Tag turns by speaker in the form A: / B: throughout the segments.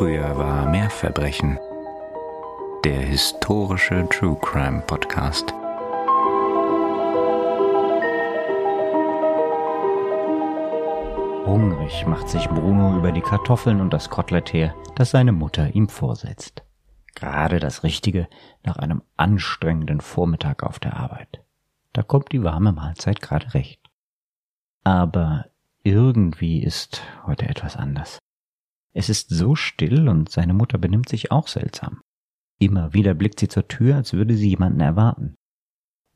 A: Früher war mehr Verbrechen. Der historische True Crime Podcast.
B: Hungrig macht sich Bruno über die Kartoffeln und das Kotelett her, das seine Mutter ihm vorsetzt. Gerade das Richtige nach einem anstrengenden Vormittag auf der Arbeit. Da kommt die warme Mahlzeit gerade recht. Aber irgendwie ist heute etwas anders. Es ist so still und seine Mutter benimmt sich auch seltsam. Immer wieder blickt sie zur Tür, als würde sie jemanden erwarten.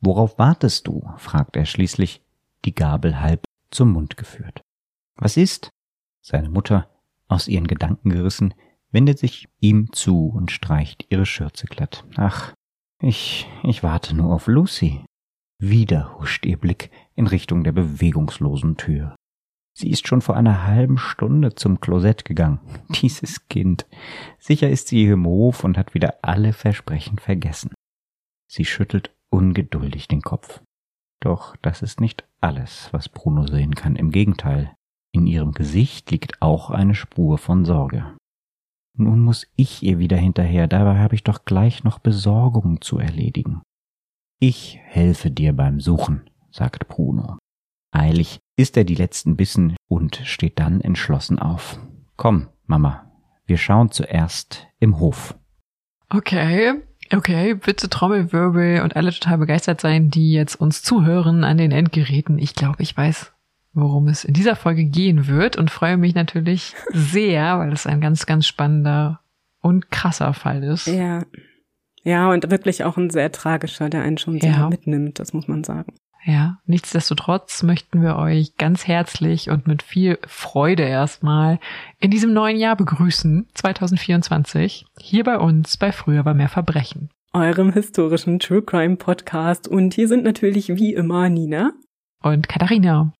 B: Worauf wartest du? fragt er schließlich, die Gabel halb zum Mund geführt. Was ist? Seine Mutter, aus ihren Gedanken gerissen, wendet sich ihm zu und streicht ihre Schürze glatt. Ach, ich, ich warte nur auf Lucy. Wieder huscht ihr Blick in Richtung der bewegungslosen Tür. Sie ist schon vor einer halben Stunde zum Klosett gegangen. Dieses Kind. Sicher ist sie im Hof und hat wieder alle Versprechen vergessen. Sie schüttelt ungeduldig den Kopf. Doch das ist nicht alles, was Bruno sehen kann. Im Gegenteil. In ihrem Gesicht liegt auch eine Spur von Sorge. Nun muss ich ihr wieder hinterher, dabei habe ich doch gleich noch Besorgungen zu erledigen. Ich helfe dir beim Suchen, sagt Bruno. Eilig isst er die letzten Bissen und steht dann entschlossen auf. Komm, Mama, wir schauen zuerst im Hof.
C: Okay, okay, bitte Trommelwirbel und alle total begeistert sein, die jetzt uns zuhören an den Endgeräten. Ich glaube, ich weiß, worum es in dieser Folge gehen wird und freue mich natürlich sehr, weil es ein ganz, ganz spannender und krasser Fall ist.
D: Ja. Ja, und wirklich auch ein sehr tragischer, der einen schon sehr ja. mitnimmt, das muss man sagen.
C: Ja, nichtsdestotrotz möchten wir euch ganz herzlich und mit viel Freude erstmal in diesem neuen Jahr begrüßen, 2024, hier bei uns bei Früher war mehr Verbrechen.
D: Eurem historischen True Crime Podcast. Und hier sind natürlich wie immer Nina.
C: Und Katharina.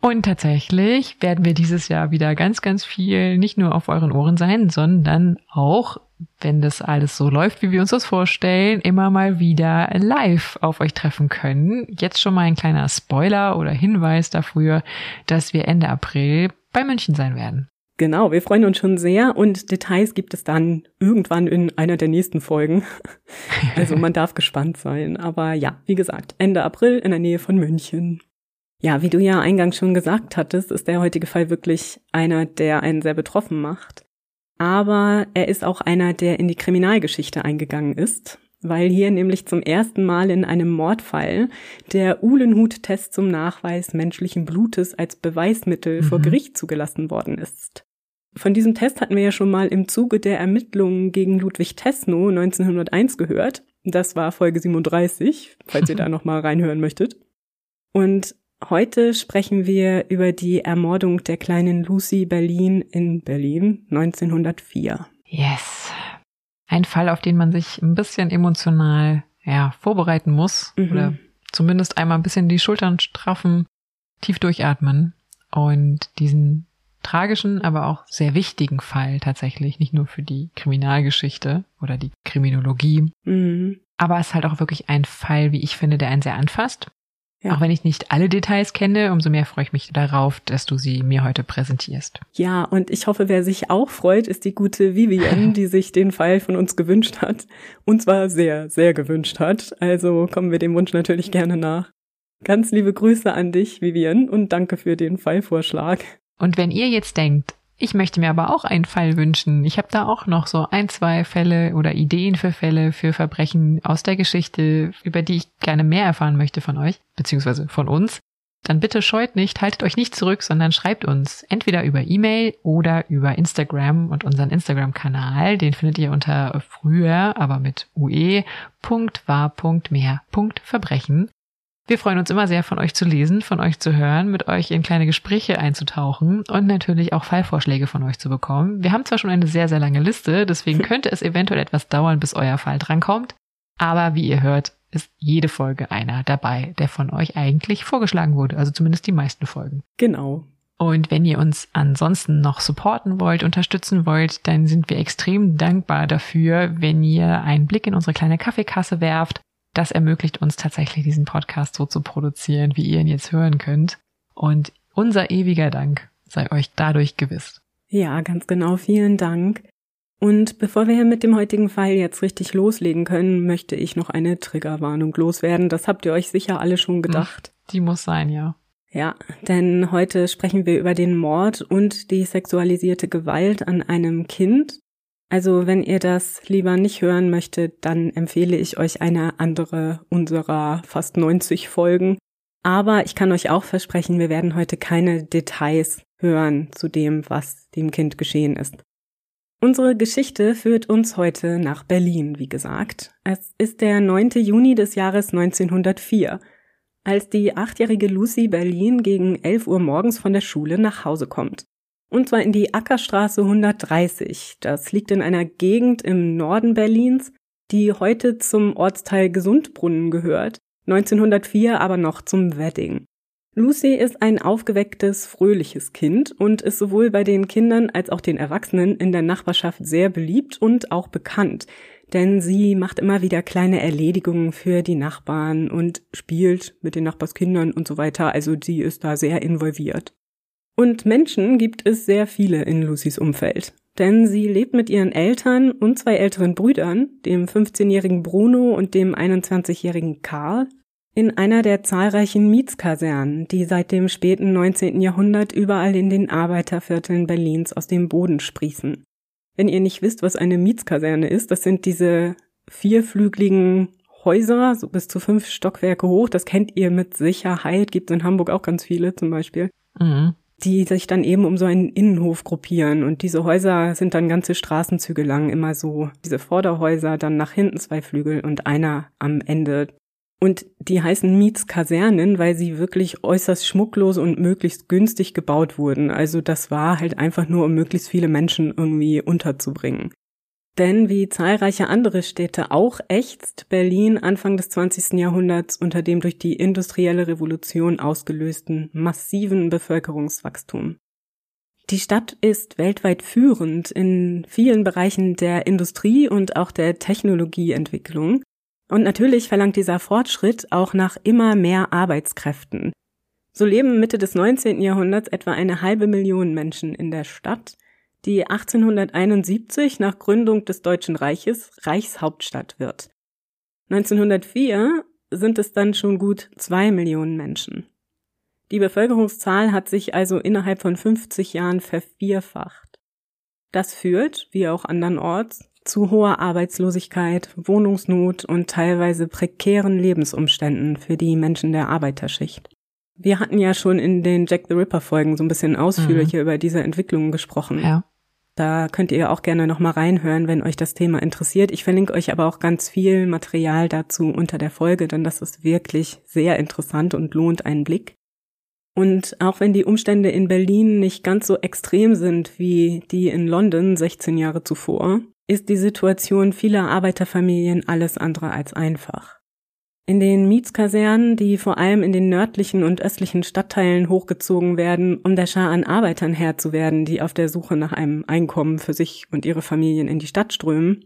C: Und tatsächlich werden wir dieses Jahr wieder ganz, ganz viel nicht nur auf euren Ohren sein, sondern auch wenn das alles so läuft, wie wir uns das vorstellen, immer mal wieder live auf euch treffen können. Jetzt schon mal ein kleiner Spoiler oder Hinweis dafür, dass wir Ende April bei München sein werden.
D: Genau, wir freuen uns schon sehr und Details gibt es dann irgendwann in einer der nächsten Folgen. Also man darf gespannt sein. Aber ja, wie gesagt, Ende April in der Nähe von München. Ja, wie du ja eingangs schon gesagt hattest, ist der heutige Fall wirklich einer, der einen sehr betroffen macht aber er ist auch einer, der in die Kriminalgeschichte eingegangen ist, weil hier nämlich zum ersten Mal in einem Mordfall der Uhlenhut-Test zum Nachweis menschlichen Blutes als Beweismittel mhm. vor Gericht zugelassen worden ist. Von diesem Test hatten wir ja schon mal im Zuge der Ermittlungen gegen Ludwig Tesno 1901 gehört. Das war Folge 37, falls ihr da noch mal reinhören möchtet. Und Heute sprechen wir über die Ermordung der kleinen Lucy Berlin in Berlin 1904.
C: Yes. Ein Fall, auf den man sich ein bisschen emotional ja, vorbereiten muss mhm. oder zumindest einmal ein bisschen die Schultern straffen, tief durchatmen und diesen tragischen, aber auch sehr wichtigen Fall tatsächlich, nicht nur für die Kriminalgeschichte oder die Kriminologie, mhm. aber es ist halt auch wirklich ein Fall, wie ich finde, der einen sehr anfasst ja. Auch wenn ich nicht alle Details kenne, umso mehr freue ich mich darauf, dass du sie mir heute präsentierst.
D: Ja, und ich hoffe, wer sich auch freut, ist die gute Vivian, die sich den Fall von uns gewünscht hat. Und zwar sehr, sehr gewünscht hat. Also kommen wir dem Wunsch natürlich gerne nach. Ganz liebe Grüße an dich, Vivian, und danke für den Fallvorschlag.
C: Und wenn ihr jetzt denkt, ich möchte mir aber auch einen Fall wünschen. Ich habe da auch noch so ein, zwei Fälle oder Ideen für Fälle, für Verbrechen aus der Geschichte, über die ich gerne mehr erfahren möchte von euch, beziehungsweise von uns. Dann bitte scheut nicht, haltet euch nicht zurück, sondern schreibt uns entweder über E-Mail oder über Instagram und unseren Instagram-Kanal. Den findet ihr unter früher, aber mit ue.war.mehr.verbrechen. Wir freuen uns immer sehr, von euch zu lesen, von euch zu hören, mit euch in kleine Gespräche einzutauchen und natürlich auch Fallvorschläge von euch zu bekommen. Wir haben zwar schon eine sehr, sehr lange Liste, deswegen könnte es eventuell etwas dauern, bis euer Fall drankommt. Aber wie ihr hört, ist jede Folge einer dabei, der von euch eigentlich vorgeschlagen wurde. Also zumindest die meisten Folgen.
D: Genau.
C: Und wenn ihr uns ansonsten noch supporten wollt, unterstützen wollt, dann sind wir extrem dankbar dafür, wenn ihr einen Blick in unsere kleine Kaffeekasse werft das ermöglicht uns tatsächlich, diesen Podcast so zu produzieren, wie ihr ihn jetzt hören könnt. Und unser ewiger Dank sei euch dadurch gewiss.
D: Ja, ganz genau. Vielen Dank. Und bevor wir mit dem heutigen Fall jetzt richtig loslegen können, möchte ich noch eine Triggerwarnung loswerden. Das habt ihr euch sicher alle schon gedacht.
C: Die muss sein, ja.
D: Ja, denn heute sprechen wir über den Mord und die sexualisierte Gewalt an einem Kind. Also wenn ihr das lieber nicht hören möchtet, dann empfehle ich euch eine andere unserer fast 90 Folgen. Aber ich kann euch auch versprechen, wir werden heute keine Details hören zu dem, was dem Kind geschehen ist. Unsere Geschichte führt uns heute nach Berlin, wie gesagt. Es ist der 9. Juni des Jahres 1904 als die achtjährige Lucy Berlin gegen 11 Uhr morgens von der Schule nach Hause kommt. Und zwar in die Ackerstraße 130. Das liegt in einer Gegend im Norden Berlins, die heute zum Ortsteil Gesundbrunnen gehört, 1904 aber noch zum Wedding. Lucy ist ein aufgewecktes, fröhliches Kind und ist sowohl bei den Kindern als auch den Erwachsenen in der Nachbarschaft sehr beliebt und auch bekannt denn sie macht immer wieder kleine Erledigungen für die Nachbarn und spielt mit den Nachbarskindern und so weiter. Also sie ist da sehr involviert. Und Menschen gibt es sehr viele in Lucys Umfeld. Denn sie lebt mit ihren Eltern und zwei älteren Brüdern, dem 15-jährigen Bruno und dem 21-jährigen Karl, in einer der zahlreichen Mietskasernen, die seit dem späten 19. Jahrhundert überall in den Arbeitervierteln Berlins aus dem Boden sprießen. Wenn ihr nicht wisst, was eine Mietskaserne ist, das sind diese vierflügeligen Häuser, so bis zu fünf Stockwerke hoch. Das kennt ihr mit Sicherheit. Gibt in Hamburg auch ganz viele zum Beispiel. Mhm. Die sich dann eben um so einen Innenhof gruppieren. Und diese Häuser sind dann ganze Straßenzüge lang immer so. Diese Vorderhäuser, dann nach hinten zwei Flügel und einer am Ende und die heißen Mietskasernen, weil sie wirklich äußerst schmucklos und möglichst günstig gebaut wurden. Also das war halt einfach nur, um möglichst viele Menschen irgendwie unterzubringen. Denn wie zahlreiche andere Städte auch ächzt Berlin Anfang des 20. Jahrhunderts unter dem durch die industrielle Revolution ausgelösten massiven Bevölkerungswachstum. Die Stadt ist weltweit führend in vielen Bereichen der Industrie und auch der Technologieentwicklung und natürlich verlangt dieser Fortschritt auch nach immer mehr Arbeitskräften. So leben Mitte des 19. Jahrhunderts etwa eine halbe Million Menschen in der Stadt, die 1871 nach Gründung des Deutschen Reiches Reichshauptstadt wird. 1904 sind es dann schon gut zwei Millionen Menschen. Die Bevölkerungszahl hat sich also innerhalb von 50 Jahren vervierfacht. Das führt, wie auch andernorts, zu hoher Arbeitslosigkeit, Wohnungsnot und teilweise prekären Lebensumständen für die Menschen der Arbeiterschicht. Wir hatten ja schon in den Jack the Ripper Folgen so ein bisschen ausführlicher mhm. über diese Entwicklungen gesprochen. Ja. Da könnt ihr auch gerne nochmal reinhören, wenn euch das Thema interessiert. Ich verlinke euch aber auch ganz viel Material dazu unter der Folge, denn das ist wirklich sehr interessant und lohnt einen Blick. Und auch wenn die Umstände in Berlin nicht ganz so extrem sind wie die in London 16 Jahre zuvor, ist die Situation vieler Arbeiterfamilien alles andere als einfach. In den Mietskasernen, die vor allem in den nördlichen und östlichen Stadtteilen hochgezogen werden, um der Schar an Arbeitern Herr zu werden, die auf der Suche nach einem Einkommen für sich und ihre Familien in die Stadt strömen,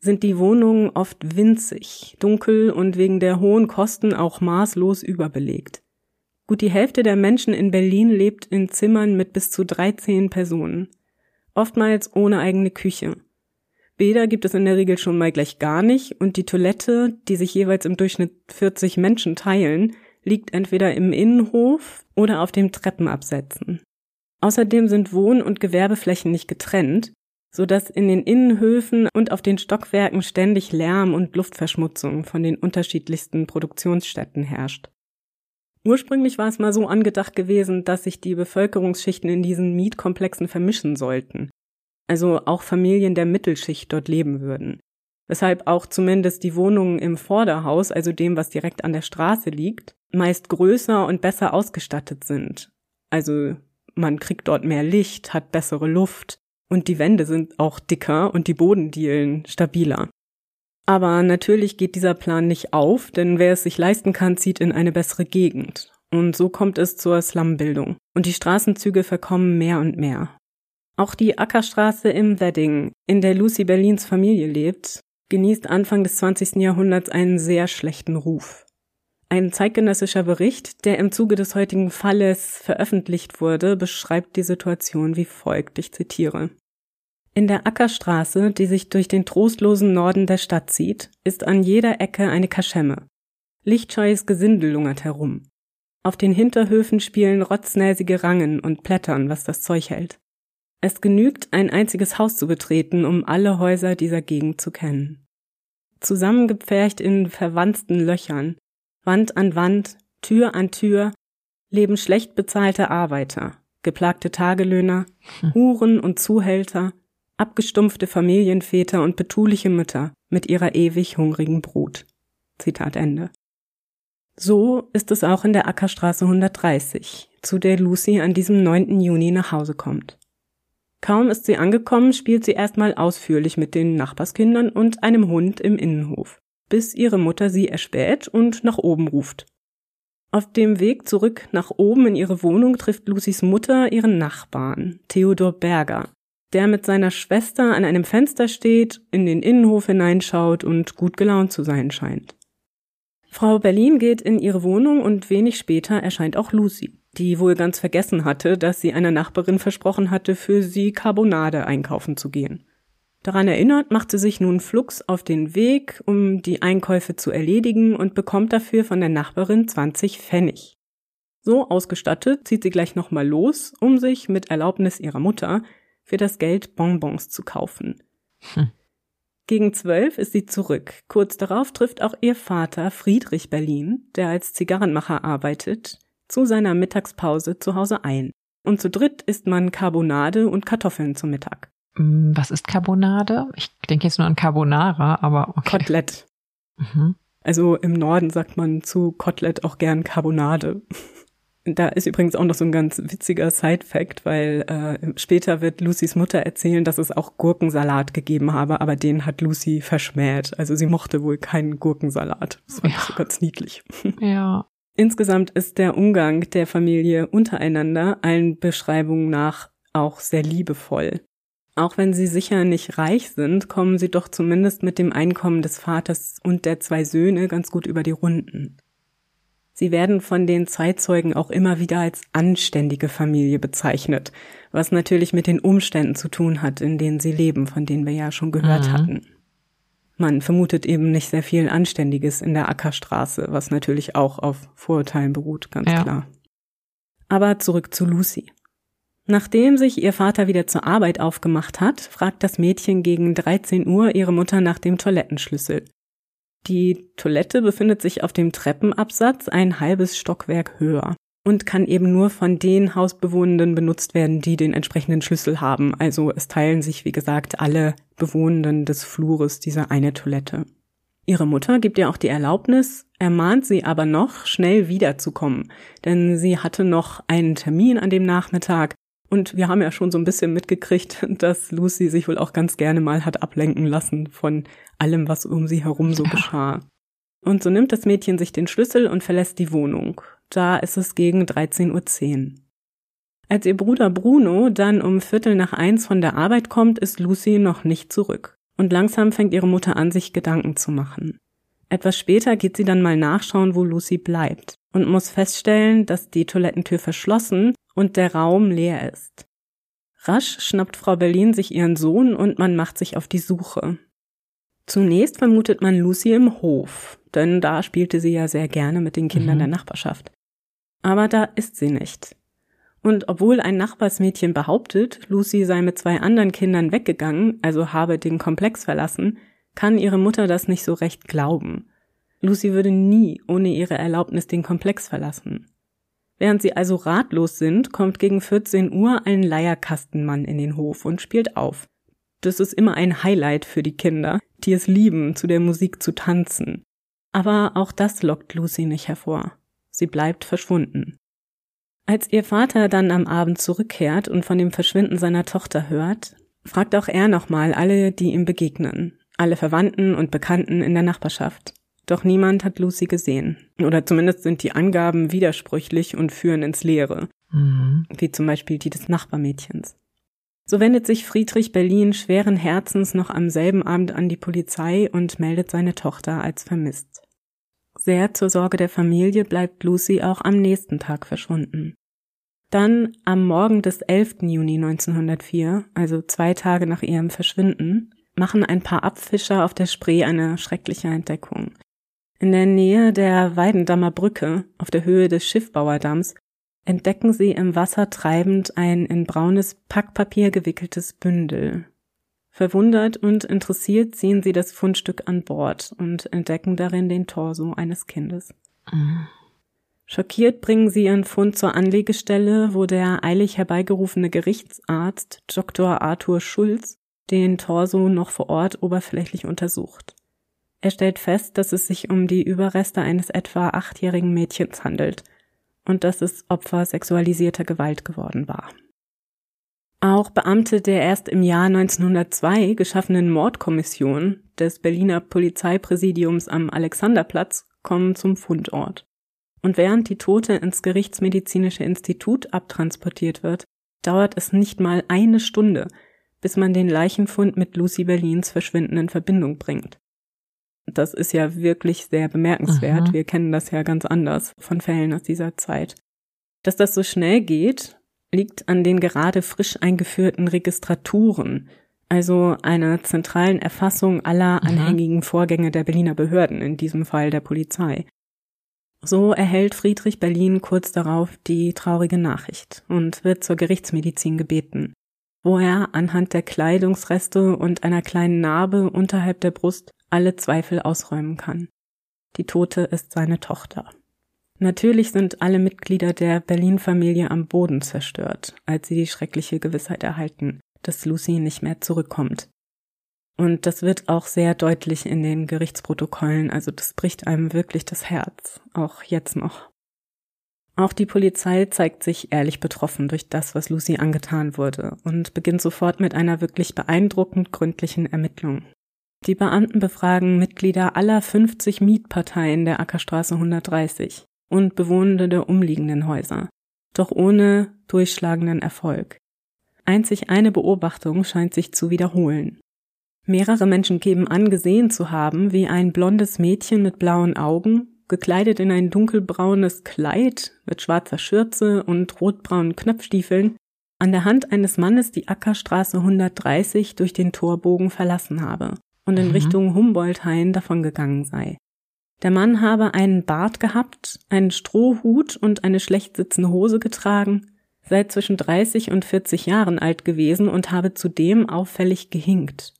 D: sind die Wohnungen oft winzig, dunkel und wegen der hohen Kosten auch maßlos überbelegt. Gut die Hälfte der Menschen in Berlin lebt in Zimmern mit bis zu 13 Personen, oftmals ohne eigene Küche. Bäder gibt es in der Regel schon mal gleich gar nicht und die Toilette, die sich jeweils im Durchschnitt 40 Menschen teilen, liegt entweder im Innenhof oder auf dem Treppenabsätzen. Außerdem sind Wohn- und Gewerbeflächen nicht getrennt, so dass in den Innenhöfen und auf den Stockwerken ständig Lärm und Luftverschmutzung von den unterschiedlichsten Produktionsstätten herrscht. Ursprünglich war es mal so angedacht gewesen, dass sich die Bevölkerungsschichten in diesen Mietkomplexen vermischen sollten also auch Familien der Mittelschicht dort leben würden. Weshalb auch zumindest die Wohnungen im Vorderhaus, also dem, was direkt an der Straße liegt, meist größer und besser ausgestattet sind. Also man kriegt dort mehr Licht, hat bessere Luft und die Wände sind auch dicker und die Bodendielen stabiler. Aber natürlich geht dieser Plan nicht auf, denn wer es sich leisten kann, zieht in eine bessere Gegend. Und so kommt es zur Slumbildung. Und die Straßenzüge verkommen mehr und mehr. Auch die Ackerstraße im Wedding, in der Lucy Berlins Familie lebt, genießt Anfang des 20. Jahrhunderts einen sehr schlechten Ruf. Ein zeitgenössischer Bericht, der im Zuge des heutigen Falles veröffentlicht wurde, beschreibt die Situation wie folgt, ich zitiere. In der Ackerstraße, die sich durch den trostlosen Norden der Stadt zieht, ist an jeder Ecke eine Kaschemme. Lichtscheues Gesindel lungert herum. Auf den Hinterhöfen spielen rotznäsige Rangen und plättern, was das Zeug hält. Es genügt, ein einziges Haus zu betreten, um alle Häuser dieser Gegend zu kennen. Zusammengepfercht in verwanzten Löchern, Wand an Wand, Tür an Tür, leben schlecht bezahlte Arbeiter, geplagte Tagelöhner, hm. Huren und Zuhälter, abgestumpfte Familienväter und betuliche Mütter mit ihrer ewig hungrigen Brut. Zitat Ende. So ist es auch in der Ackerstraße 130, zu der Lucy an diesem 9. Juni nach Hause kommt. Kaum ist sie angekommen, spielt sie erstmal ausführlich mit den Nachbarskindern und einem Hund im Innenhof, bis ihre Mutter sie erspäht und nach oben ruft. Auf dem Weg zurück nach oben in ihre Wohnung trifft Lucys Mutter ihren Nachbarn, Theodor Berger, der mit seiner Schwester an einem Fenster steht, in den Innenhof hineinschaut und gut gelaunt zu sein scheint. Frau Berlin geht in ihre Wohnung und wenig später erscheint auch Lucy, die wohl ganz vergessen hatte, dass sie einer Nachbarin versprochen hatte, für sie Carbonade einkaufen zu gehen. Daran erinnert, macht sie sich nun flugs auf den Weg, um die Einkäufe zu erledigen und bekommt dafür von der Nachbarin 20 Pfennig. So ausgestattet zieht sie gleich nochmal los, um sich mit Erlaubnis ihrer Mutter für das Geld Bonbons zu kaufen. Hm. Gegen zwölf ist sie zurück. Kurz darauf trifft auch ihr Vater Friedrich Berlin, der als Zigarrenmacher arbeitet, zu seiner Mittagspause zu Hause ein. Und zu dritt isst man Carbonade und Kartoffeln zum Mittag.
C: Mm, was ist Carbonade? Ich denke jetzt nur an Carbonara, aber
D: okay. Kotelett. Mhm. Also im Norden sagt man zu Kotelett auch gern Carbonade. Da ist übrigens auch noch so ein ganz witziger Side-Fact, weil äh, später wird Lucys Mutter erzählen, dass es auch Gurkensalat gegeben habe, aber den hat Lucy verschmäht. Also sie mochte wohl keinen Gurkensalat. Das fand ja. so ganz niedlich.
C: Ja.
D: Insgesamt ist der Umgang der Familie untereinander allen Beschreibungen nach auch sehr liebevoll. Auch wenn sie sicher nicht reich sind, kommen sie doch zumindest mit dem Einkommen des Vaters und der zwei Söhne ganz gut über die Runden. Sie werden von den Zeitzeugen auch immer wieder als anständige Familie bezeichnet, was natürlich mit den Umständen zu tun hat, in denen sie leben, von denen wir ja schon gehört mhm. hatten. Man vermutet eben nicht sehr viel Anständiges in der Ackerstraße, was natürlich auch auf Vorurteilen beruht, ganz ja. klar. Aber zurück zu Lucy. Nachdem sich ihr Vater wieder zur Arbeit aufgemacht hat, fragt das Mädchen gegen 13 Uhr ihre Mutter nach dem Toilettenschlüssel. Die Toilette befindet sich auf dem Treppenabsatz ein halbes Stockwerk höher und kann eben nur von den Hausbewohnenden benutzt werden, die den entsprechenden Schlüssel haben. Also es teilen sich, wie gesagt, alle Bewohnenden des Flures diese eine Toilette. Ihre Mutter gibt ihr auch die Erlaubnis, ermahnt sie aber noch, schnell wiederzukommen, denn sie hatte noch einen Termin an dem Nachmittag und wir haben ja schon so ein bisschen mitgekriegt, dass Lucy sich wohl auch ganz gerne mal hat ablenken lassen von allem, was um sie herum so geschah. Und so nimmt das Mädchen sich den Schlüssel und verlässt die Wohnung. Da ist es gegen 13.10 Uhr. Als ihr Bruder Bruno dann um Viertel nach eins von der Arbeit kommt, ist Lucy noch nicht zurück. Und langsam fängt ihre Mutter an, sich Gedanken zu machen. Etwas später geht sie dann mal nachschauen, wo Lucy bleibt und muss feststellen, dass die Toilettentür verschlossen und der Raum leer ist. Rasch schnappt Frau Berlin sich ihren Sohn und man macht sich auf die Suche. Zunächst vermutet man Lucy im Hof, denn da spielte sie ja sehr gerne mit den Kindern mhm. der Nachbarschaft. Aber da ist sie nicht. Und obwohl ein Nachbarsmädchen behauptet, Lucy sei mit zwei anderen Kindern weggegangen, also habe den Komplex verlassen, kann ihre Mutter das nicht so recht glauben. Lucy würde nie ohne ihre Erlaubnis den Komplex verlassen. Während sie also ratlos sind, kommt gegen 14 Uhr ein Leierkastenmann in den Hof und spielt auf. Das ist immer ein Highlight für die Kinder, die es lieben, zu der Musik zu tanzen. Aber auch das lockt Lucy nicht hervor. Sie bleibt verschwunden. Als ihr Vater dann am Abend zurückkehrt und von dem Verschwinden seiner Tochter hört, fragt auch er nochmal alle, die ihm begegnen, alle Verwandten und Bekannten in der Nachbarschaft. Doch niemand hat Lucy gesehen. Oder zumindest sind die Angaben widersprüchlich und führen ins Leere. Mhm. Wie zum Beispiel die des Nachbarmädchens. So wendet sich Friedrich Berlin schweren Herzens noch am selben Abend an die Polizei und meldet seine Tochter als vermisst. Sehr zur Sorge der Familie bleibt Lucy auch am nächsten Tag verschwunden. Dann am Morgen des 11. Juni 1904, also zwei Tage nach ihrem Verschwinden, machen ein paar Abfischer auf der Spree eine schreckliche Entdeckung. In der Nähe der Weidendammer Brücke, auf der Höhe des Schiffbauerdamms, entdecken sie im Wasser treibend ein in braunes Packpapier gewickeltes Bündel. Verwundert und interessiert ziehen sie das Fundstück an Bord und entdecken darin den Torso eines Kindes. Mhm. Schockiert bringen sie ihren Fund zur Anlegestelle, wo der eilig herbeigerufene Gerichtsarzt Dr. Arthur Schulz den Torso noch vor Ort oberflächlich untersucht. Er stellt fest, dass es sich um die Überreste eines etwa achtjährigen Mädchens handelt und dass es Opfer sexualisierter Gewalt geworden war. Auch Beamte der erst im Jahr 1902 geschaffenen Mordkommission des Berliner Polizeipräsidiums am Alexanderplatz kommen zum Fundort. Und während die Tote ins Gerichtsmedizinische Institut abtransportiert wird, dauert es nicht mal eine Stunde, bis man den Leichenfund mit Lucy Berlins Verschwinden in Verbindung bringt. Das ist ja wirklich sehr bemerkenswert. Aha. Wir kennen das ja ganz anders von Fällen aus dieser Zeit. Dass das so schnell geht, liegt an den gerade frisch eingeführten Registraturen, also einer zentralen Erfassung aller anhängigen Vorgänge der Berliner Behörden, in diesem Fall der Polizei. So erhält Friedrich Berlin kurz darauf die traurige Nachricht und wird zur Gerichtsmedizin gebeten, wo er anhand der Kleidungsreste und einer kleinen Narbe unterhalb der Brust alle Zweifel ausräumen kann. Die Tote ist seine Tochter. Natürlich sind alle Mitglieder der Berlin-Familie am Boden zerstört, als sie die schreckliche Gewissheit erhalten, dass Lucy nicht mehr zurückkommt. Und das wird auch sehr deutlich in den Gerichtsprotokollen, also das bricht einem wirklich das Herz, auch jetzt noch. Auch die Polizei zeigt sich ehrlich betroffen durch das, was Lucy angetan wurde und beginnt sofort mit einer wirklich beeindruckend gründlichen Ermittlung. Die Beamten befragen Mitglieder aller 50 Mietparteien der Ackerstraße 130 und Bewohnende der umliegenden Häuser, doch ohne durchschlagenden Erfolg. Einzig eine Beobachtung scheint sich zu wiederholen. Mehrere Menschen geben an, gesehen zu haben, wie ein blondes Mädchen mit blauen Augen, gekleidet in ein dunkelbraunes Kleid mit schwarzer Schürze und rotbraunen Knöpfstiefeln, an der Hand eines Mannes die Ackerstraße 130 durch den Torbogen verlassen habe und in mhm. Richtung Humboldthain davongegangen sei. Der Mann habe einen Bart gehabt, einen Strohhut und eine schlecht sitzende Hose getragen, sei zwischen 30 und 40 Jahren alt gewesen und habe zudem auffällig gehinkt.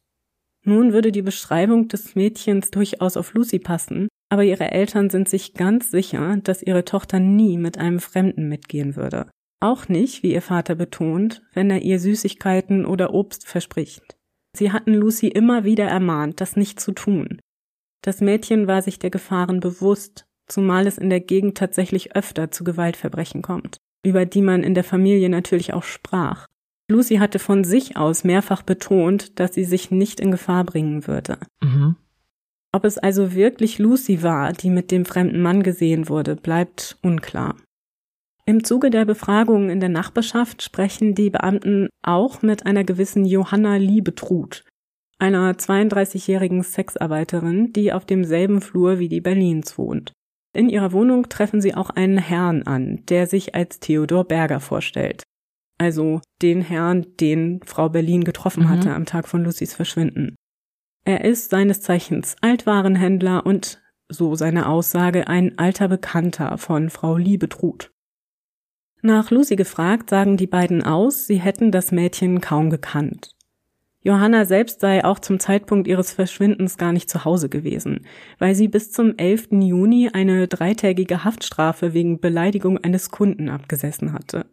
D: Nun würde die Beschreibung des Mädchens durchaus auf Lucy passen, aber ihre Eltern sind sich ganz sicher, dass ihre Tochter nie mit einem Fremden mitgehen würde. Auch nicht, wie ihr Vater betont, wenn er ihr Süßigkeiten oder Obst verspricht. Sie hatten Lucy immer wieder ermahnt, das nicht zu tun. Das Mädchen war sich der Gefahren bewusst, zumal es in der Gegend tatsächlich öfter zu Gewaltverbrechen kommt, über die man in der Familie natürlich auch sprach. Lucy hatte von sich aus mehrfach betont, dass sie sich nicht in Gefahr bringen würde. Mhm. Ob es also wirklich Lucy war, die mit dem fremden Mann gesehen wurde, bleibt unklar. Im Zuge der Befragung in der Nachbarschaft sprechen die Beamten auch mit einer gewissen Johanna Liebetrud, einer 32-jährigen Sexarbeiterin, die auf demselben Flur wie die Berlins wohnt. In ihrer Wohnung treffen sie auch einen Herrn an, der sich als Theodor Berger vorstellt also den Herrn, den Frau Berlin getroffen mhm. hatte am Tag von Lucys Verschwinden. Er ist seines Zeichens Altwarenhändler und, so seine Aussage, ein alter Bekannter von Frau Liebetrud. Nach Lucy gefragt, sagen die beiden aus, sie hätten das Mädchen kaum gekannt. Johanna selbst sei auch zum Zeitpunkt ihres Verschwindens gar nicht zu Hause gewesen, weil sie bis zum 11. Juni eine dreitägige Haftstrafe wegen Beleidigung eines Kunden abgesessen hatte.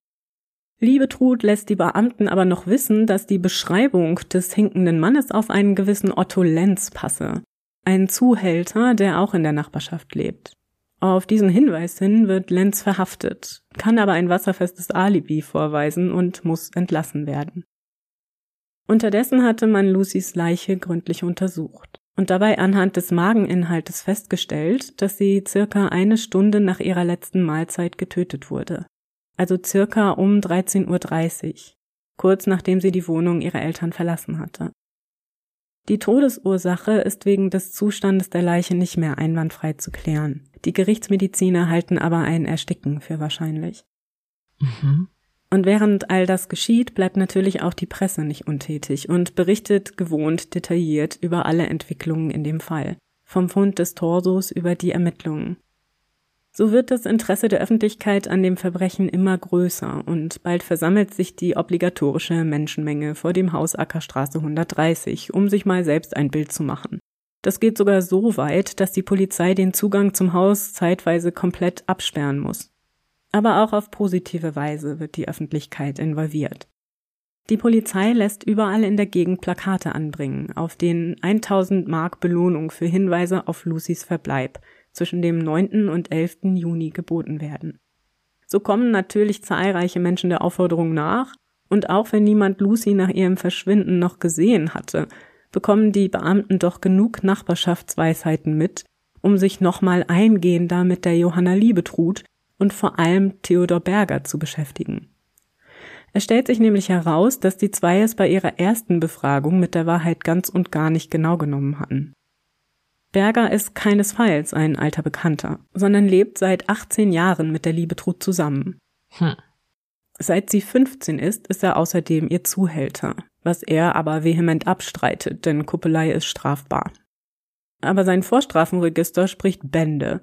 D: Liebetrud lässt die Beamten aber noch wissen, dass die Beschreibung des hinkenden Mannes auf einen gewissen Otto Lenz passe, einen Zuhälter, der auch in der Nachbarschaft lebt. Auf diesen Hinweis hin wird Lenz verhaftet, kann aber ein wasserfestes Alibi vorweisen und muss entlassen werden. Unterdessen hatte man Lucys Leiche gründlich untersucht und dabei anhand des Mageninhaltes festgestellt, dass sie circa eine Stunde nach ihrer letzten Mahlzeit getötet wurde also circa um 13.30 Uhr, kurz nachdem sie die Wohnung ihrer Eltern verlassen hatte. Die Todesursache ist wegen des Zustandes der Leiche nicht mehr einwandfrei zu klären. Die Gerichtsmediziner halten aber ein Ersticken für wahrscheinlich. Mhm. Und während all das geschieht, bleibt natürlich auch die Presse nicht untätig und berichtet gewohnt detailliert über alle Entwicklungen in dem Fall. Vom Fund des Torsos über die Ermittlungen. So wird das Interesse der Öffentlichkeit an dem Verbrechen immer größer und bald versammelt sich die obligatorische Menschenmenge vor dem Haus Ackerstraße 130, um sich mal selbst ein Bild zu machen. Das geht sogar so weit, dass die Polizei den Zugang zum Haus zeitweise komplett absperren muss aber auch auf positive Weise wird die Öffentlichkeit involviert. Die Polizei lässt überall in der Gegend Plakate anbringen, auf denen 1000 Mark Belohnung für Hinweise auf Lucys Verbleib zwischen dem 9. und 11. Juni geboten werden. So kommen natürlich zahlreiche Menschen der Aufforderung nach, und auch wenn niemand Lucy nach ihrem Verschwinden noch gesehen hatte, bekommen die Beamten doch genug Nachbarschaftsweisheiten mit, um sich nochmal eingehender mit der Johanna Liebetrud und vor allem Theodor Berger zu beschäftigen. Es stellt sich nämlich heraus, dass die zwei es bei ihrer ersten Befragung mit der Wahrheit ganz und gar nicht genau genommen hatten. Berger ist keinesfalls ein alter Bekannter, sondern lebt seit 18 Jahren mit der Liebetrud zusammen. Hm. Seit sie 15 ist, ist er außerdem ihr Zuhälter, was er aber vehement abstreitet, denn Kuppelei ist strafbar. Aber sein Vorstrafenregister spricht Bände.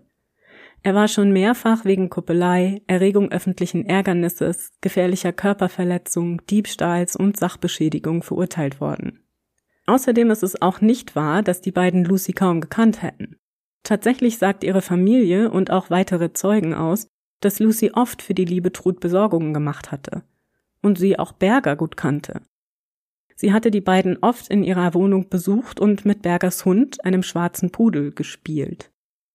D: Er war schon mehrfach wegen Kuppelei, Erregung öffentlichen Ärgernisses, gefährlicher Körperverletzung, Diebstahls und Sachbeschädigung verurteilt worden. Außerdem ist es auch nicht wahr, dass die beiden Lucy kaum gekannt hätten. Tatsächlich sagt ihre Familie und auch weitere Zeugen aus, dass Lucy oft für die liebe Trud Besorgungen gemacht hatte und sie auch Berger gut kannte. Sie hatte die beiden oft in ihrer Wohnung besucht und mit Bergers Hund, einem schwarzen Pudel, gespielt.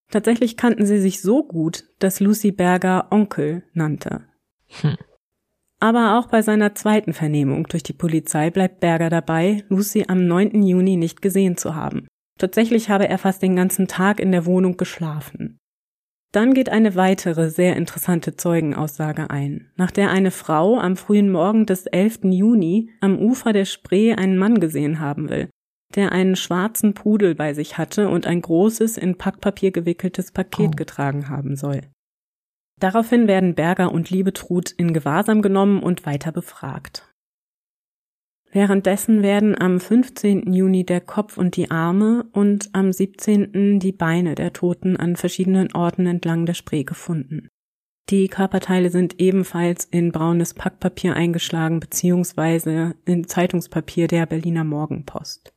D: Tatsächlich kannten sie sich so gut, dass Lucy Berger Onkel nannte. Hm. Aber auch bei seiner zweiten Vernehmung durch die Polizei bleibt Berger dabei, Lucy am 9. Juni nicht gesehen zu haben. Tatsächlich habe er fast den ganzen Tag in der Wohnung geschlafen. Dann geht eine weitere sehr interessante Zeugenaussage ein, nach der eine Frau am frühen Morgen des 11. Juni am Ufer der Spree einen Mann gesehen haben will, der einen schwarzen Pudel bei sich hatte und ein großes, in Packpapier gewickeltes Paket oh. getragen haben soll. Daraufhin werden Berger und Liebetrud in Gewahrsam genommen und weiter befragt. Währenddessen werden am 15. Juni der Kopf und die Arme und am 17. die Beine der Toten an verschiedenen Orten entlang der Spree gefunden. Die Körperteile sind ebenfalls in braunes Packpapier eingeschlagen bzw. in Zeitungspapier der Berliner Morgenpost.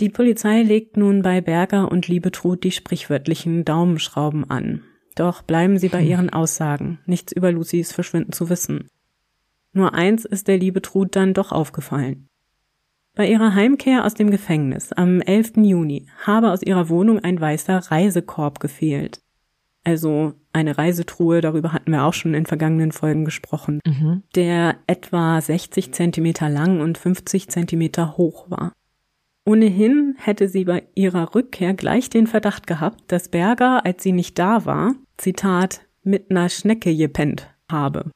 D: Die Polizei legt nun bei Berger und Liebetrud die sprichwörtlichen Daumenschrauben an. Doch bleiben sie bei hm. ihren Aussagen, nichts über Lucys Verschwinden zu wissen. Nur eins ist der Liebetrud dann doch aufgefallen. Bei ihrer Heimkehr aus dem Gefängnis am 11. Juni habe aus ihrer Wohnung ein weißer Reisekorb gefehlt. Also eine Reisetruhe, darüber hatten wir auch schon in vergangenen Folgen gesprochen, mhm. der etwa 60 Zentimeter lang und 50 Zentimeter hoch war. Ohnehin hätte sie bei ihrer Rückkehr gleich den Verdacht gehabt, dass Berger, als sie nicht da war, Zitat, mit ner Schnecke gepennt habe.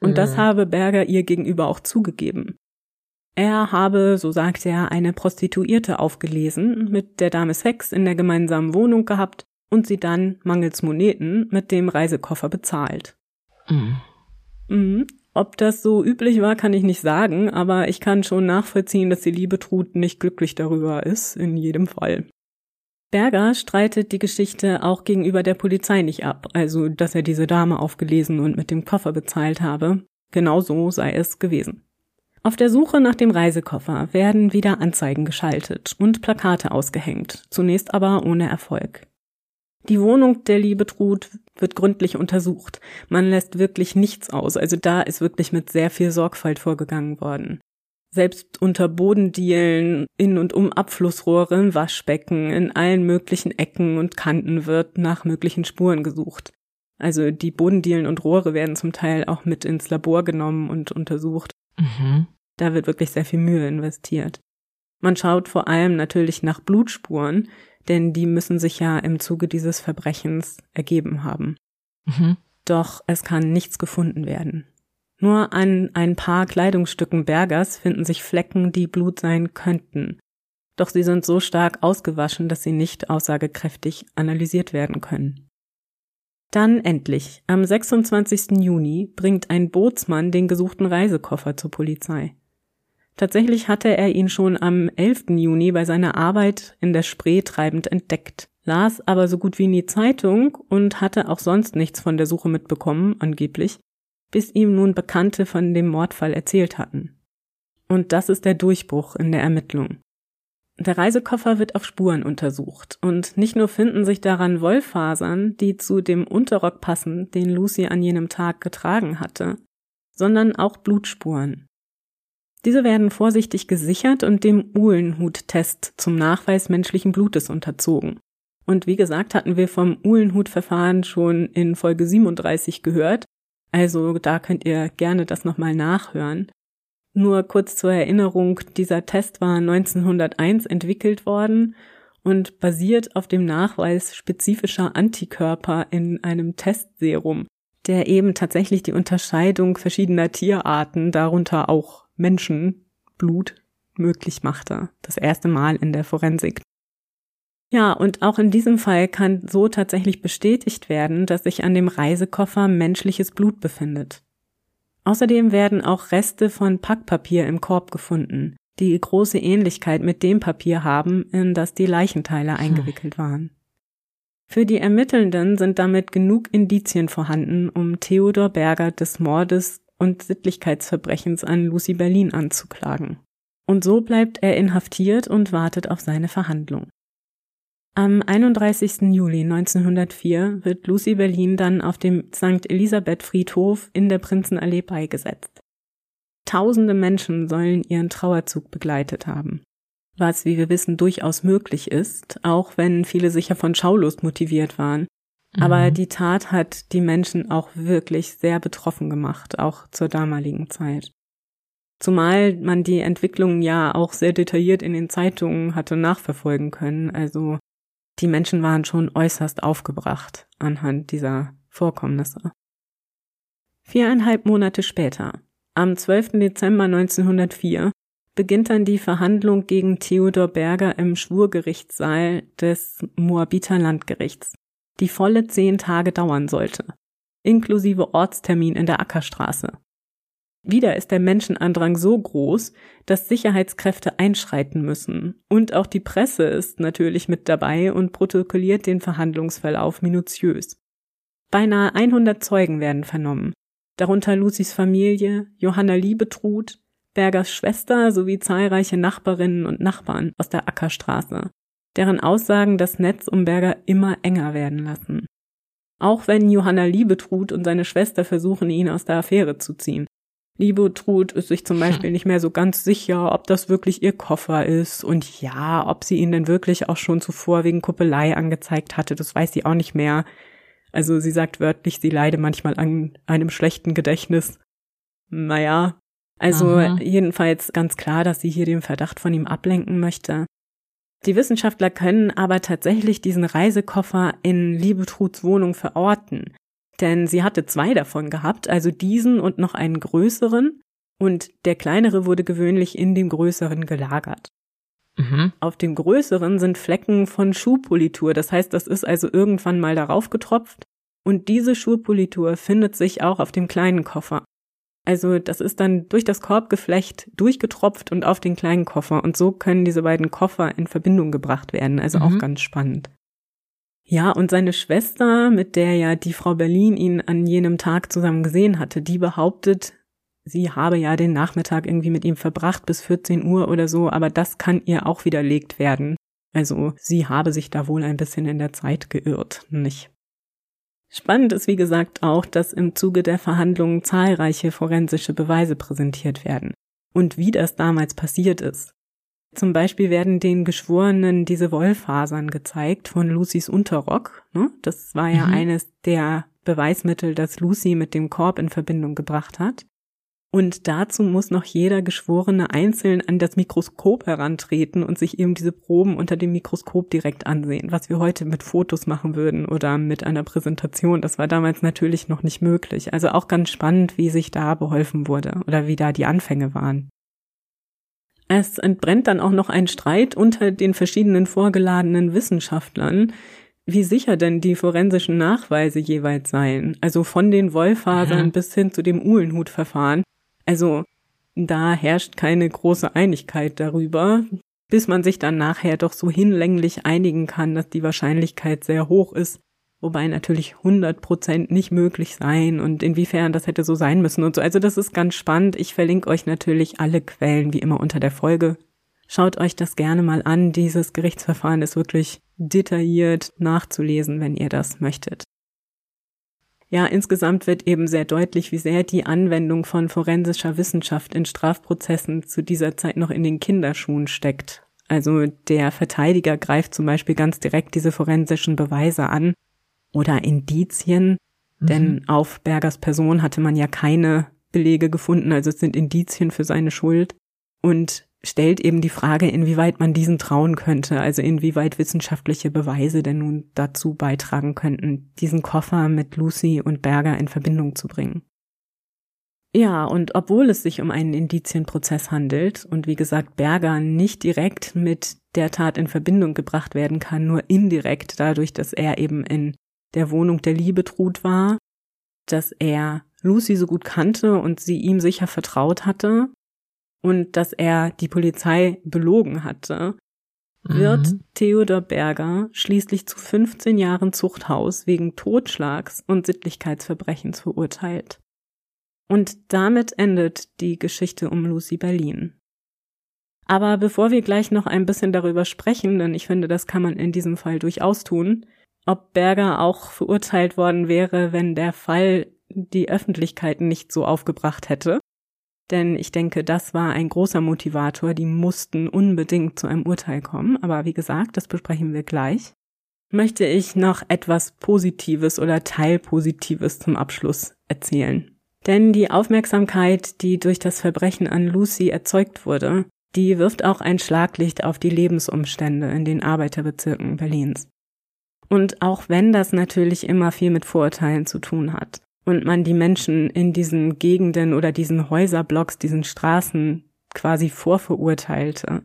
D: Und mhm. das habe Berger ihr gegenüber auch zugegeben. Er habe, so sagt er, eine Prostituierte aufgelesen, mit der Dame Sex in der gemeinsamen Wohnung gehabt und sie dann, mangels Moneten, mit dem Reisekoffer bezahlt. Mhm. Mhm. Ob das so üblich war, kann ich nicht sagen, aber ich kann schon nachvollziehen, dass die liebe Trud nicht glücklich darüber ist, in jedem Fall. Berger streitet die Geschichte auch gegenüber der Polizei nicht ab, also dass er diese Dame aufgelesen und mit dem Koffer bezahlt habe. Genau so sei es gewesen. Auf der Suche nach dem Reisekoffer werden wieder Anzeigen geschaltet und Plakate ausgehängt, zunächst aber ohne Erfolg. Die Wohnung der liebe Trud wird gründlich untersucht. Man lässt wirklich nichts aus. Also da ist wirklich mit sehr viel Sorgfalt vorgegangen worden. Selbst unter Bodendielen, in und um Abflussrohre, Waschbecken, in allen möglichen Ecken und Kanten wird nach möglichen Spuren gesucht. Also die Bodendielen und Rohre werden zum Teil auch mit ins Labor genommen und untersucht. Mhm. Da wird wirklich sehr viel Mühe investiert. Man schaut vor allem natürlich nach Blutspuren, denn die müssen sich ja im Zuge dieses Verbrechens ergeben haben. Mhm. Doch es kann nichts gefunden werden. Nur an ein paar Kleidungsstücken Bergers finden sich Flecken, die Blut sein könnten. Doch sie sind so stark ausgewaschen, dass sie nicht aussagekräftig analysiert werden können. Dann endlich, am 26. Juni, bringt ein Bootsmann den gesuchten Reisekoffer zur Polizei. Tatsächlich hatte er ihn schon am 11. Juni bei seiner Arbeit in der Spree treibend entdeckt, las aber so gut wie nie Zeitung und hatte auch sonst nichts von der Suche mitbekommen, angeblich, bis ihm nun Bekannte von dem Mordfall erzählt hatten. Und das ist der Durchbruch in der Ermittlung. Der Reisekoffer wird auf Spuren untersucht und nicht nur finden sich daran Wollfasern, die zu dem Unterrock passen, den Lucy an jenem Tag getragen hatte, sondern auch Blutspuren. Diese werden vorsichtig gesichert und dem Uhlenhut-Test zum Nachweis menschlichen Blutes unterzogen. Und wie gesagt, hatten wir vom Uhlenhut-Verfahren schon in Folge 37 gehört, also da könnt ihr gerne das nochmal nachhören. Nur kurz zur Erinnerung, dieser Test war 1901 entwickelt worden und basiert auf dem Nachweis spezifischer Antikörper in einem Testserum, der eben tatsächlich die Unterscheidung verschiedener Tierarten, darunter auch Menschenblut, möglich machte. Das erste Mal in der Forensik. Ja, und auch in diesem Fall kann so tatsächlich bestätigt werden, dass sich an dem Reisekoffer menschliches Blut befindet. Außerdem werden auch Reste von Packpapier im Korb gefunden, die große Ähnlichkeit mit dem Papier haben, in das die Leichenteile hm. eingewickelt waren. Für die Ermittelnden sind damit genug Indizien vorhanden, um Theodor Berger des Mordes und Sittlichkeitsverbrechens an Lucy Berlin anzuklagen. Und so bleibt er inhaftiert und wartet auf seine Verhandlung. Am 31. Juli 1904 wird Lucy Berlin dann auf dem St. Elisabeth Friedhof in der Prinzenallee beigesetzt. Tausende Menschen sollen ihren Trauerzug begleitet haben. Was, wie wir wissen, durchaus möglich ist, auch wenn viele sicher von Schaulust motiviert waren. Mhm. Aber die Tat hat die Menschen auch wirklich sehr betroffen gemacht, auch zur damaligen Zeit. Zumal man die Entwicklung ja auch sehr detailliert in den Zeitungen hatte nachverfolgen können. Also die Menschen waren schon äußerst aufgebracht anhand dieser Vorkommnisse. Viereinhalb Monate später, am 12. Dezember 1904, beginnt dann die Verhandlung gegen Theodor Berger im Schwurgerichtssaal des Moabiter Landgerichts, die volle zehn Tage dauern sollte, inklusive Ortstermin in der Ackerstraße. Wieder ist der Menschenandrang so groß, dass Sicherheitskräfte einschreiten müssen. Und auch die Presse ist natürlich mit dabei und protokolliert den Verhandlungsverlauf minutiös. Beinahe 100 Zeugen werden vernommen, darunter Lucys Familie, Johanna Liebetrud, Bergers Schwester sowie zahlreiche Nachbarinnen und Nachbarn aus der Ackerstraße, deren Aussagen das Netz um Berger immer enger werden lassen. Auch wenn Johanna Liebetrud und seine Schwester versuchen, ihn aus der Affäre zu ziehen, Liebe Trud ist sich zum Beispiel nicht mehr so ganz sicher, ob das wirklich ihr Koffer ist und ja, ob sie ihn denn wirklich auch schon zuvor wegen Kuppelei angezeigt hatte, das weiß sie auch nicht mehr. Also sie sagt wörtlich, sie leide manchmal an einem schlechten Gedächtnis. Naja, also Aha. jedenfalls ganz klar, dass sie hier den Verdacht von ihm ablenken möchte. Die Wissenschaftler können aber tatsächlich diesen Reisekoffer in Liebetruds Wohnung verorten denn sie hatte zwei davon gehabt, also diesen und noch einen größeren, und der kleinere wurde gewöhnlich in dem größeren gelagert. Mhm. Auf dem größeren sind Flecken von Schuhpolitur, das heißt, das ist also irgendwann mal darauf getropft, und diese Schuhpolitur findet sich auch auf dem kleinen Koffer. Also das ist dann durch das Korbgeflecht durchgetropft und auf den kleinen Koffer. Und so können diese beiden Koffer in Verbindung gebracht werden. Also mhm. auch ganz spannend. Ja, und seine Schwester, mit der ja die Frau Berlin ihn an jenem Tag zusammen gesehen hatte, die behauptet, sie habe ja den Nachmittag irgendwie mit ihm verbracht bis 14 Uhr oder so, aber das kann ihr auch widerlegt werden. Also sie habe sich da wohl ein bisschen in der Zeit geirrt, nicht? Spannend ist, wie gesagt, auch, dass im Zuge der Verhandlungen zahlreiche forensische Beweise präsentiert werden. Und wie das damals passiert ist. Zum Beispiel werden den Geschworenen diese Wollfasern gezeigt von Lucys Unterrock. Ne? Das war ja mhm. eines der Beweismittel, das Lucy mit dem Korb in Verbindung gebracht hat. Und dazu muss noch jeder Geschworene einzeln an das Mikroskop herantreten und sich eben diese Proben unter dem Mikroskop direkt ansehen, was wir heute mit Fotos machen würden oder mit einer Präsentation. Das war damals natürlich noch nicht möglich. Also auch ganz spannend, wie sich da beholfen wurde oder wie da die Anfänge waren. Es entbrennt dann auch noch ein Streit unter den verschiedenen vorgeladenen Wissenschaftlern, wie sicher denn die forensischen Nachweise jeweils seien. Also von den Wollfasern mhm. bis hin zu dem Uhlenhutverfahren. Also da herrscht keine große Einigkeit darüber, bis man sich dann nachher doch so hinlänglich einigen kann, dass die Wahrscheinlichkeit sehr hoch ist, wobei natürlich 100 Prozent nicht möglich sein und inwiefern das hätte so sein müssen und so. Also das ist ganz spannend. Ich verlinke euch natürlich alle Quellen wie immer unter der Folge. Schaut euch das gerne mal an. Dieses Gerichtsverfahren ist wirklich detailliert nachzulesen, wenn ihr das möchtet. Ja, insgesamt wird eben sehr deutlich, wie sehr die Anwendung von forensischer Wissenschaft in Strafprozessen zu dieser Zeit noch in den Kinderschuhen steckt. Also der Verteidiger greift zum Beispiel ganz direkt diese forensischen Beweise an oder Indizien, mhm. denn auf Bergers Person hatte man ja keine Belege gefunden, also es sind Indizien für seine Schuld. Und stellt eben die Frage, inwieweit man diesen trauen könnte, also inwieweit wissenschaftliche Beweise denn nun dazu beitragen könnten, diesen Koffer mit Lucy und Berger in Verbindung zu bringen. Ja, und obwohl es sich um einen Indizienprozess handelt und wie gesagt Berger nicht direkt mit der Tat in Verbindung gebracht werden kann, nur indirekt dadurch, dass er eben in der Wohnung der Liebe trut war, dass er Lucy so gut kannte und sie ihm sicher vertraut hatte, und dass er die Polizei belogen hatte, wird mhm. Theodor Berger schließlich zu 15 Jahren Zuchthaus wegen Totschlags und Sittlichkeitsverbrechens verurteilt. Und damit endet die Geschichte um Lucy Berlin. Aber bevor wir gleich noch ein bisschen darüber sprechen, denn ich finde, das kann man in diesem Fall durchaus tun, ob Berger auch verurteilt worden wäre, wenn der Fall die Öffentlichkeit nicht so aufgebracht hätte, denn ich denke, das war ein großer Motivator. Die mussten unbedingt zu einem Urteil kommen. Aber wie gesagt, das besprechen wir gleich. Möchte ich noch etwas Positives oder Teilpositives zum Abschluss erzählen. Denn die Aufmerksamkeit, die durch das Verbrechen an Lucy erzeugt wurde, die wirft auch ein Schlaglicht auf die Lebensumstände in den Arbeiterbezirken Berlins. Und auch wenn das natürlich immer viel mit Vorurteilen zu tun hat, und man die Menschen in diesen Gegenden oder diesen Häuserblocks, diesen Straßen quasi vorverurteilte.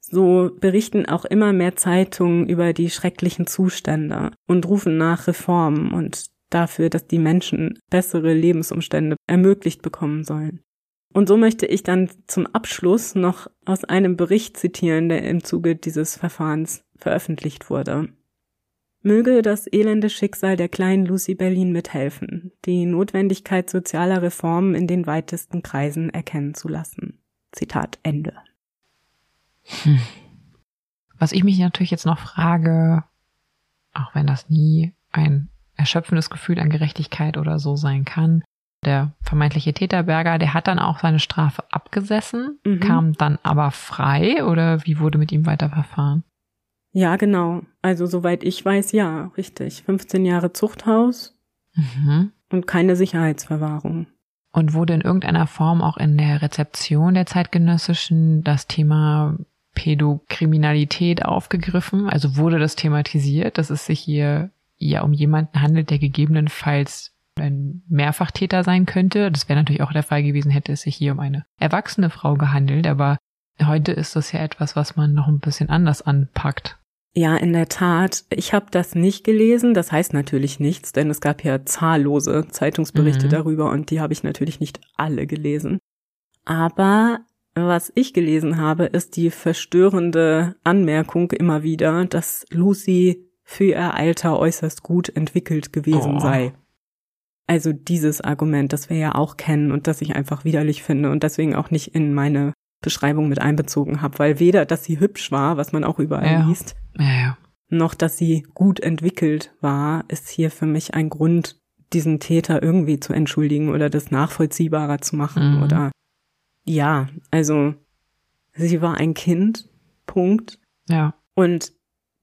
D: So berichten auch immer mehr Zeitungen über die schrecklichen Zustände und rufen nach Reformen und dafür, dass die Menschen bessere Lebensumstände ermöglicht bekommen sollen. Und so möchte ich dann zum Abschluss noch aus einem Bericht zitieren, der im Zuge dieses Verfahrens veröffentlicht wurde. Möge das elende Schicksal der kleinen Lucy Berlin mithelfen, die Notwendigkeit sozialer Reformen in den weitesten Kreisen erkennen zu lassen. Zitat Ende.
C: Hm. Was ich mich natürlich jetzt noch frage, auch wenn das nie ein erschöpfendes Gefühl an Gerechtigkeit oder so sein kann, der vermeintliche Täterberger, der hat dann auch seine Strafe abgesessen, mhm. kam dann aber frei oder wie wurde mit ihm weiter verfahren?
D: Ja, genau. Also soweit ich weiß, ja, richtig. 15 Jahre Zuchthaus mhm. und keine Sicherheitsverwahrung.
C: Und wurde in irgendeiner Form auch in der Rezeption der zeitgenössischen das Thema Pädokriminalität aufgegriffen? Also wurde das thematisiert, dass es sich hier ja um jemanden handelt, der gegebenenfalls ein Mehrfachtäter sein könnte. Das wäre natürlich auch der Fall gewesen, hätte es sich hier um eine erwachsene Frau gehandelt, aber heute ist das ja etwas, was man noch ein bisschen anders anpackt.
D: Ja, in der Tat. Ich habe das nicht gelesen. Das heißt natürlich nichts, denn es gab ja zahllose Zeitungsberichte mhm. darüber und die habe ich natürlich nicht alle gelesen. Aber was ich gelesen habe, ist die verstörende Anmerkung immer wieder, dass Lucy für ihr Alter äußerst gut entwickelt gewesen oh. sei. Also dieses Argument, das wir ja auch kennen und das ich einfach widerlich finde und deswegen auch nicht in meine Beschreibung mit einbezogen habe, weil weder, dass sie hübsch war, was man auch überall ja. liest,
C: ja, ja.
D: noch, dass sie gut entwickelt war, ist hier für mich ein Grund, diesen Täter irgendwie zu entschuldigen oder das nachvollziehbarer zu machen mhm. oder ja, also sie war ein Kind, Punkt.
C: Ja.
D: Und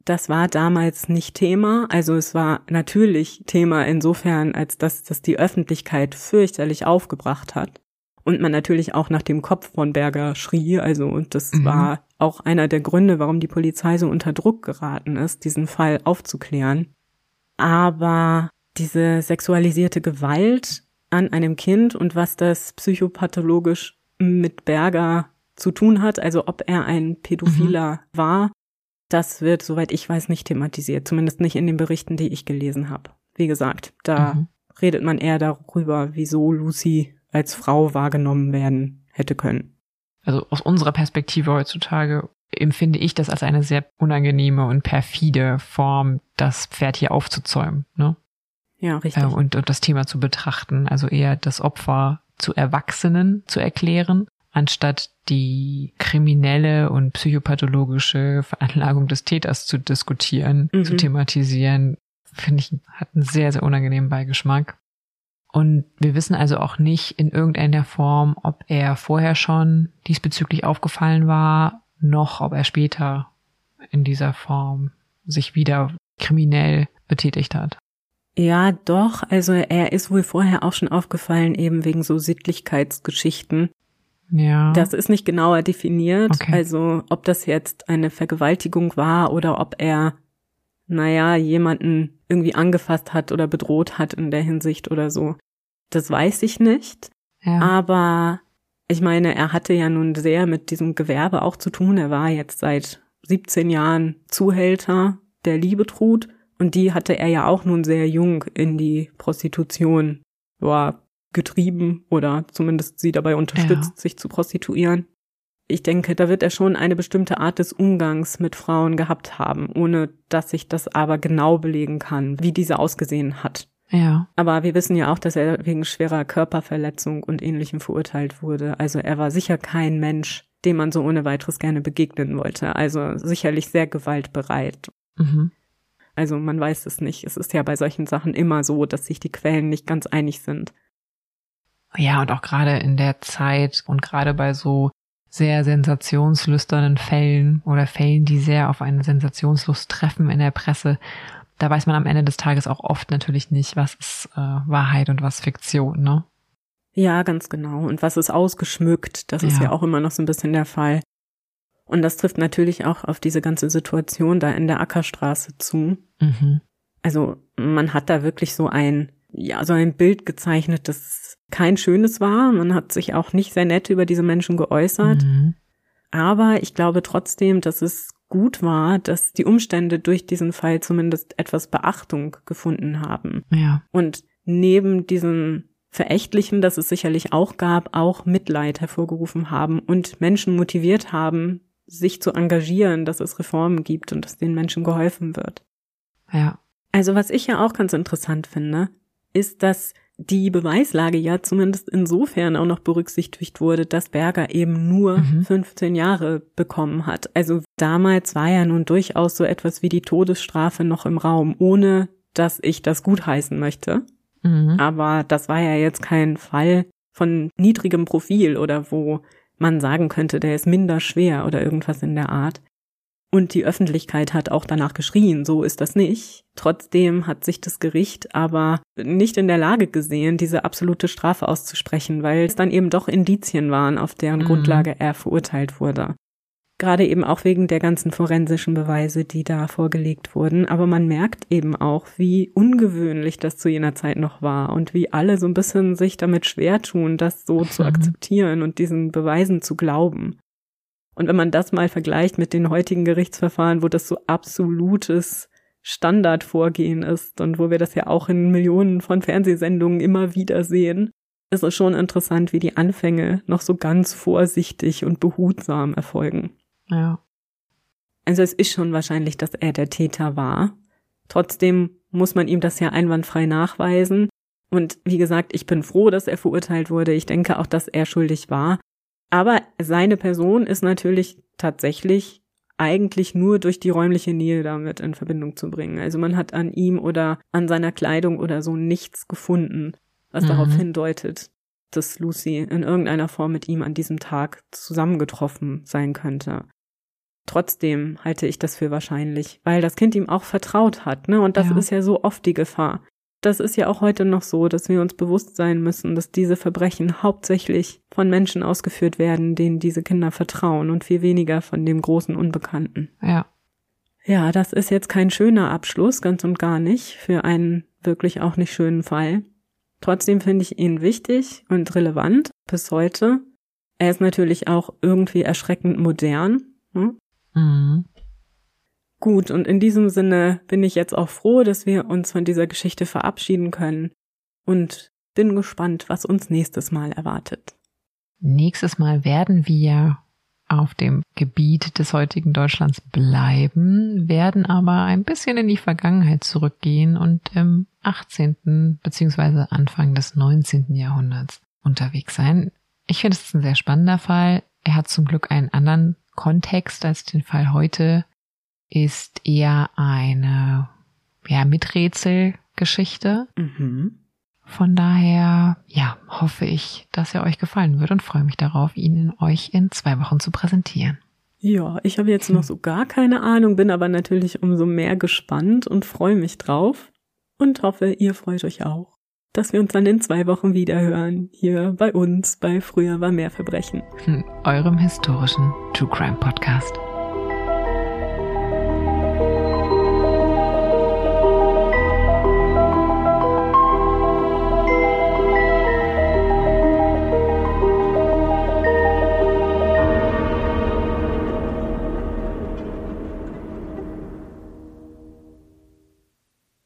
D: das war damals nicht Thema. Also es war natürlich Thema insofern, als dass das die Öffentlichkeit fürchterlich aufgebracht hat und man natürlich auch nach dem Kopf von Berger schrie. Also, und das mhm. war auch einer der Gründe, warum die Polizei so unter Druck geraten ist, diesen Fall aufzuklären. Aber diese sexualisierte Gewalt an einem Kind und was das psychopathologisch mit Berger zu tun hat, also ob er ein Pädophiler mhm. war, das wird, soweit ich weiß, nicht thematisiert. Zumindest nicht in den Berichten, die ich gelesen habe. Wie gesagt, da mhm. redet man eher darüber, wieso Lucy als Frau wahrgenommen werden hätte können.
C: Also aus unserer Perspektive heutzutage empfinde ich das als eine sehr unangenehme und perfide Form, das Pferd hier aufzuzäumen. Ne?
D: Ja, richtig. Äh,
C: und, und das Thema zu betrachten, also eher das Opfer zu Erwachsenen zu erklären, anstatt die kriminelle und psychopathologische Veranlagung des Täters zu diskutieren, mhm. zu thematisieren, finde ich, hat einen sehr, sehr unangenehmen Beigeschmack. Und wir wissen also auch nicht in irgendeiner Form, ob er vorher schon diesbezüglich aufgefallen war, noch ob er später in dieser Form sich wieder kriminell betätigt hat.
D: Ja, doch. Also er ist wohl vorher auch schon aufgefallen, eben wegen so Sittlichkeitsgeschichten.
C: Ja.
D: Das ist nicht genauer definiert. Okay. Also ob das jetzt eine Vergewaltigung war oder ob er, naja, jemanden irgendwie angefasst hat oder bedroht hat in der Hinsicht oder so. Das weiß ich nicht. Ja. Aber ich meine, er hatte ja nun sehr mit diesem Gewerbe auch zu tun. Er war jetzt seit 17 Jahren Zuhälter der Liebetrut und die hatte er ja auch nun sehr jung in die Prostitution ja, getrieben oder zumindest sie dabei unterstützt, ja. sich zu prostituieren. Ich denke, da wird er schon eine bestimmte Art des Umgangs mit Frauen gehabt haben, ohne dass ich das aber genau belegen kann, wie diese ausgesehen hat.
C: Ja.
D: Aber wir wissen ja auch, dass er wegen schwerer Körperverletzung und ähnlichem verurteilt wurde. Also er war sicher kein Mensch, dem man so ohne weiteres gerne begegnen wollte. Also sicherlich sehr gewaltbereit. Mhm. Also man weiß es nicht. Es ist ja bei solchen Sachen immer so, dass sich die Quellen nicht ganz einig sind.
C: Ja, und auch gerade in der Zeit und gerade bei so sehr sensationslüsternen Fällen oder Fällen, die sehr auf eine Sensationslust treffen in der Presse, da weiß man am Ende des Tages auch oft natürlich nicht, was ist äh, Wahrheit und was Fiktion, ne?
D: Ja, ganz genau. Und was ist ausgeschmückt? Das ja. ist ja auch immer noch so ein bisschen der Fall. Und das trifft natürlich auch auf diese ganze Situation da in der Ackerstraße zu. Mhm. Also man hat da wirklich so ein, ja, so ein Bild gezeichnet, das kein schönes war. Man hat sich auch nicht sehr nett über diese Menschen geäußert. Mhm. Aber ich glaube trotzdem, dass es gut war, dass die Umstände durch diesen Fall zumindest etwas Beachtung gefunden haben.
C: Ja.
D: Und neben diesem Verächtlichen, das es sicherlich auch gab, auch Mitleid hervorgerufen haben und Menschen motiviert haben, sich zu engagieren, dass es Reformen gibt und dass den Menschen geholfen wird.
C: Ja.
D: Also was ich ja auch ganz interessant finde, ist, dass die Beweislage ja zumindest insofern auch noch berücksichtigt wurde, dass Berger eben nur mhm. 15 Jahre bekommen hat. Also damals war ja nun durchaus so etwas wie die Todesstrafe noch im Raum, ohne dass ich das gutheißen möchte. Mhm. Aber das war ja jetzt kein Fall von niedrigem Profil oder wo man sagen könnte, der ist minder schwer oder irgendwas in der Art. Und die Öffentlichkeit hat auch danach geschrien, so ist das nicht. Trotzdem hat sich das Gericht aber nicht in der Lage gesehen, diese absolute Strafe auszusprechen, weil es dann eben doch Indizien waren, auf deren mhm. Grundlage er verurteilt wurde. Gerade eben auch wegen der ganzen forensischen Beweise, die da vorgelegt wurden. Aber man merkt eben auch, wie ungewöhnlich das zu jener Zeit noch war und wie alle so ein bisschen sich damit schwer tun, das so zu mhm. akzeptieren und diesen Beweisen zu glauben. Und wenn man das mal vergleicht mit den heutigen Gerichtsverfahren, wo das so absolutes Standardvorgehen ist und wo wir das ja auch in Millionen von Fernsehsendungen immer wieder sehen, ist es schon interessant, wie die Anfänge noch so ganz vorsichtig und behutsam erfolgen.
C: Ja.
D: Also es ist schon wahrscheinlich, dass er der Täter war. Trotzdem muss man ihm das ja einwandfrei nachweisen. Und wie gesagt, ich bin froh, dass er verurteilt wurde. Ich denke auch, dass er schuldig war. Aber seine Person ist natürlich tatsächlich eigentlich nur durch die räumliche Nähe damit in Verbindung zu bringen. Also man hat an ihm oder an seiner Kleidung oder so nichts gefunden, was mhm. darauf hindeutet, dass Lucy in irgendeiner Form mit ihm an diesem Tag zusammengetroffen sein könnte. Trotzdem halte ich das für wahrscheinlich, weil das Kind ihm auch vertraut hat, ne? Und das ja. ist ja so oft die Gefahr. Das ist ja auch heute noch so, dass wir uns bewusst sein müssen, dass diese Verbrechen hauptsächlich von Menschen ausgeführt werden, denen diese Kinder vertrauen und viel weniger von dem großen Unbekannten.
C: Ja.
D: Ja, das ist jetzt kein schöner Abschluss, ganz und gar nicht, für einen wirklich auch nicht schönen Fall. Trotzdem finde ich ihn wichtig und relevant bis heute. Er ist natürlich auch irgendwie erschreckend modern. Hm? Mhm. Gut, und in diesem Sinne bin ich jetzt auch froh, dass wir uns von dieser Geschichte verabschieden können und bin gespannt, was uns nächstes Mal erwartet.
C: Nächstes Mal werden wir auf dem Gebiet des heutigen Deutschlands bleiben, werden aber ein bisschen in die Vergangenheit zurückgehen und im 18. bzw. Anfang des 19. Jahrhunderts unterwegs sein. Ich finde es ein sehr spannender Fall. Er hat zum Glück einen anderen Kontext als den Fall heute, ist eher eine ja, Miträtselgeschichte. Mhm. Von daher, ja, hoffe ich, dass er euch gefallen wird und freue mich darauf, ihn euch in zwei Wochen zu präsentieren.
D: Ja, ich habe jetzt noch so gar keine Ahnung, bin aber natürlich umso mehr gespannt und freue mich drauf und hoffe, ihr freut euch auch, dass wir uns dann in zwei Wochen wieder hören, hier bei uns bei Früher war mehr Verbrechen.
C: Eurem historischen True Crime Podcast.